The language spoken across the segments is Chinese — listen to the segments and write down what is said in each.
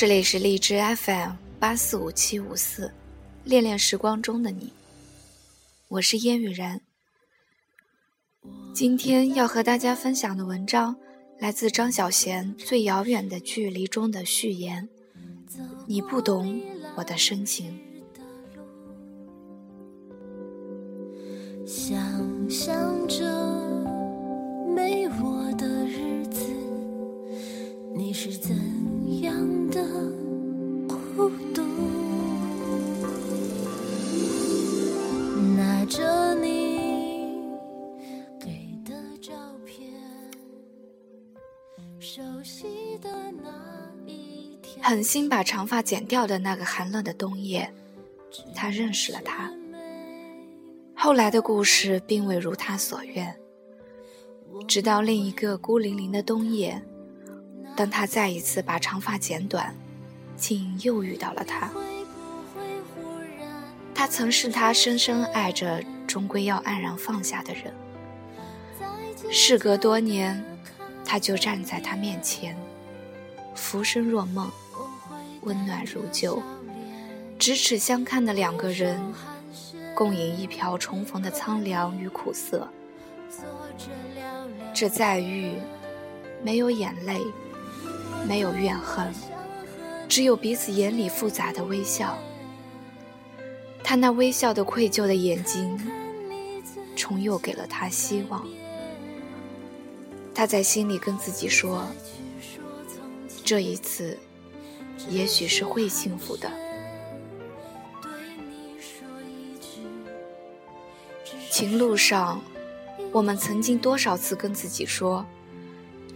这里是荔枝 FM 八四五七五四，恋恋时光中的你，我是烟雨然。今天要和大家分享的文章来自张小娴《最遥远的距离》中的序言。你不懂我的深情。狠心把长发剪掉的那个寒冷的冬夜，他认识了她。后来的故事并未如他所愿，直到另一个孤零零的冬夜，当他再一次把长发剪短，竟又遇到了他。他曾是他深深爱着，终归要黯然放下的人。事隔多年，他就站在他面前，浮生若梦，温暖如旧，咫尺相看的两个人。共饮一瓢重逢的苍凉与苦涩，这再遇，没有眼泪，没有怨恨，只有彼此眼里复杂的微笑。他那微笑的愧疚的眼睛，重又给了他希望。他在心里跟自己说：“这一次，也许是会幸福的。”情路上，我们曾经多少次跟自己说，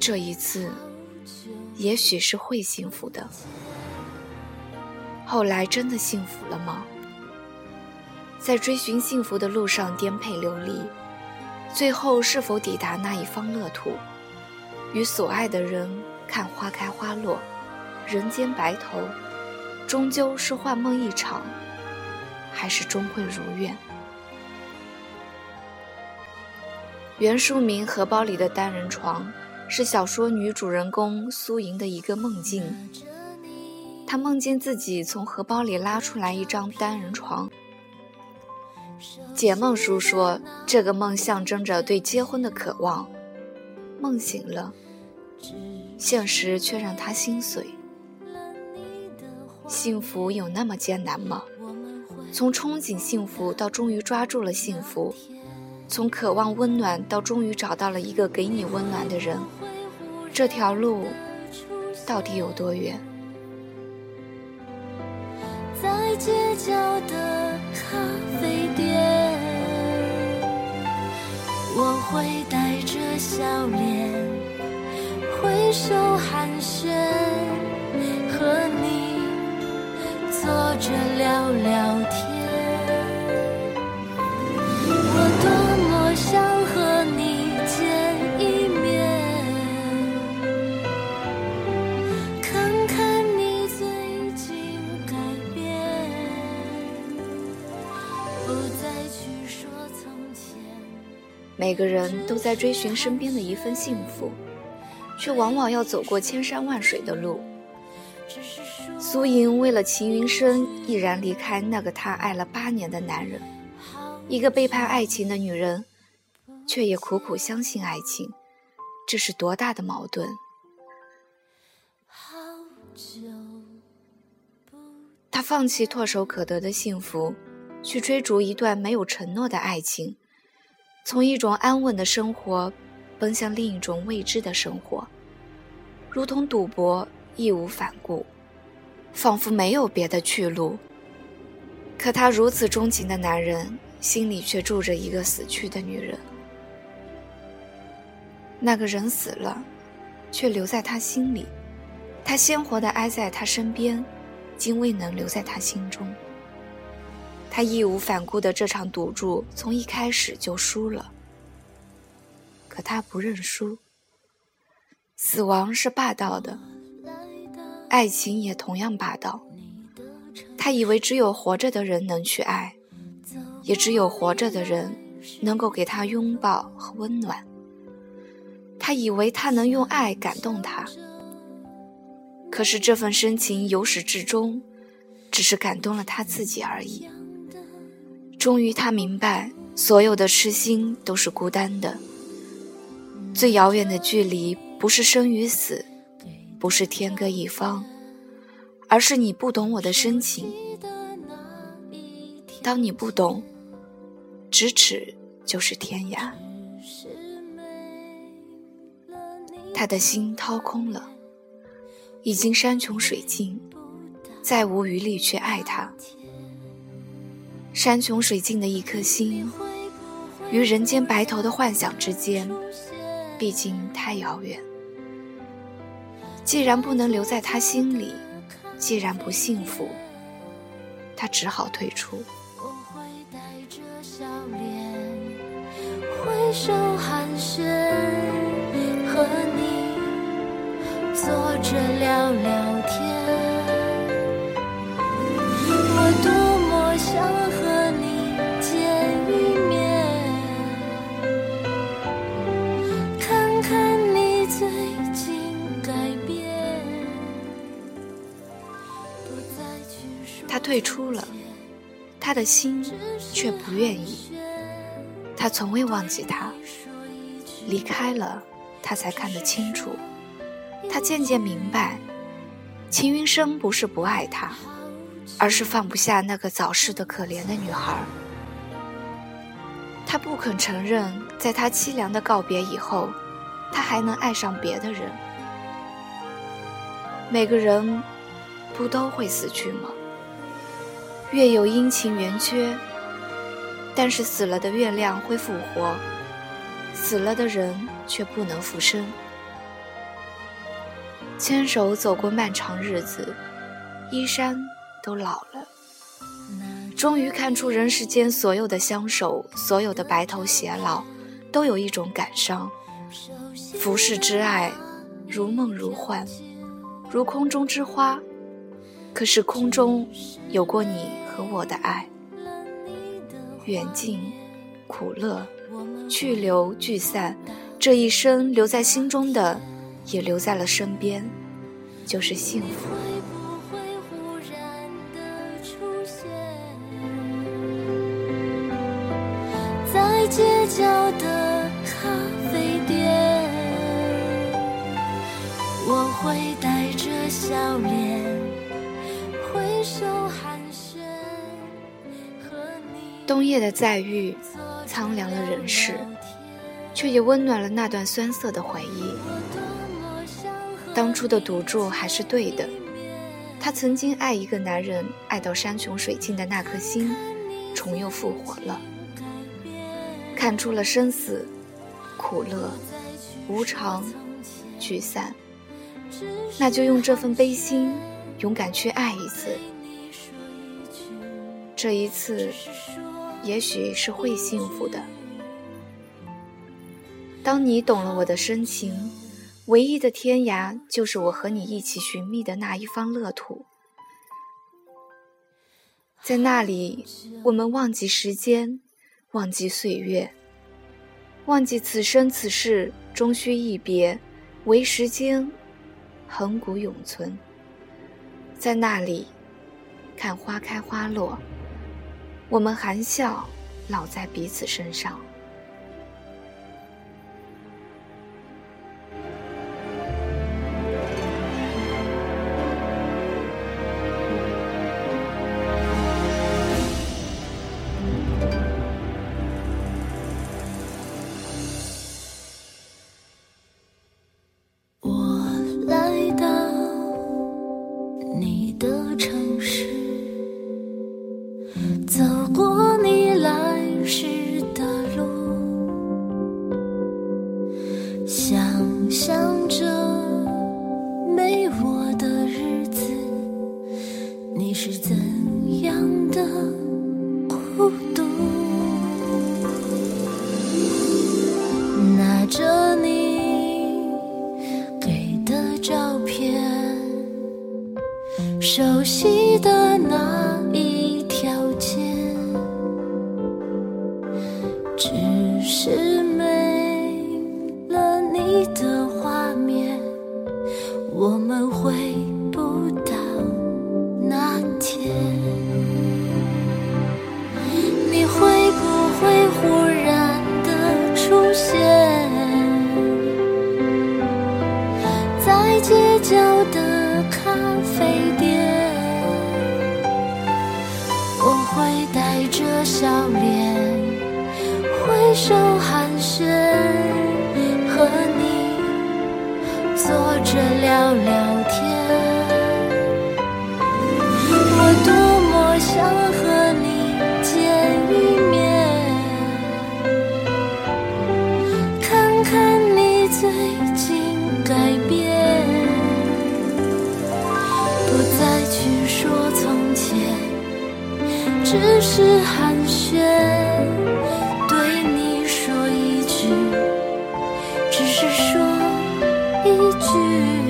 这一次，也许是会幸福的。后来真的幸福了吗？在追寻幸福的路上颠沛流离，最后是否抵达那一方乐土，与所爱的人看花开花落，人间白头，终究是幻梦一场，还是终会如愿？原书名《荷包里的单人床》是小说女主人公苏莹的一个梦境。她梦见自己从荷包里拉出来一张单人床。解梦书说，这个梦象征着对结婚的渴望。梦醒了，现实却让他心碎。幸福有那么艰难吗？从憧憬幸福到终于抓住了幸福。从渴望温暖到终于找到了一个给你温暖的人，这条路到底有多远？在街角的咖啡店，我会带着笑脸，挥手寒暄和你坐着聊聊天我多么想和你见一面看看你最近改变不再去说从前每个人都在追寻身边的一份幸福却往往要走过千山万水的路。苏莹为了齐云生，毅然离开那个她爱了八年的男人，一个背叛爱情的女人，却也苦苦相信爱情，这是多大的矛盾！她放弃唾手可得的幸福，去追逐一段没有承诺的爱情。从一种安稳的生活，奔向另一种未知的生活，如同赌博，义无反顾，仿佛没有别的去路。可他如此钟情的男人，心里却住着一个死去的女人。那个人死了，却留在他心里，他鲜活的挨在他身边，竟未能留在他心中。他义无反顾的这场赌注从一开始就输了，可他不认输。死亡是霸道的，爱情也同样霸道。他以为只有活着的人能去爱，也只有活着的人能够给他拥抱和温暖。他以为他能用爱感动他，可是这份深情由始至终，只是感动了他自己而已。终于，他明白，所有的痴心都是孤单的。最遥远的距离，不是生与死，不是天各一方，而是你不懂我的深情。当你不懂，咫尺就是天涯。他的心掏空了。已经山穷水尽，再无余力去爱他。山穷水尽的一颗心，与人间白头的幻想之间，毕竟太遥远。既然不能留在他心里，既然不幸福，他只好退出。挥手寒暄，和你。坐着聊聊天，我退出了，他的心却不愿意。他从未忘记他，离开了，他才看得清楚。他渐渐明白，秦云生不是不爱他，而是放不下那个早逝的可怜的女孩。他不肯承认，在他凄凉的告别以后，他还能爱上别的人。每个人不都会死去吗？月有阴晴圆缺，但是死了的月亮会复活，死了的人却不能复生。牵手走过漫长日子，衣衫都老了。终于看出人世间所有的相守，所有的白头偕老，都有一种感伤。浮世之爱，如梦如幻，如空中之花。可是空中有过你和我的爱，远近，苦乐，去留聚散，这一生留在心中的。也留在了身边，就是幸福。在街角的咖啡店，我会带着笑脸。冬夜的再遇，苍凉了人世，却也温暖了那段酸涩的回忆。当初的赌注还是对的，他曾经爱一个男人，爱到山穷水尽的那颗心，重又复活了。看出了生死、苦乐、无常、聚散，那就用这份悲心，勇敢去爱一次。这一次，也许是会幸福的。当你懂了我的深情。唯一的天涯，就是我和你一起寻觅的那一方乐土。在那里，我们忘记时间，忘记岁月，忘记此生此世终须一别，唯时间恒古永存。在那里，看花开花落，我们含笑老在彼此身上。旧的咖啡店我会带着笑脸挥手寒暄和你坐着聊聊一句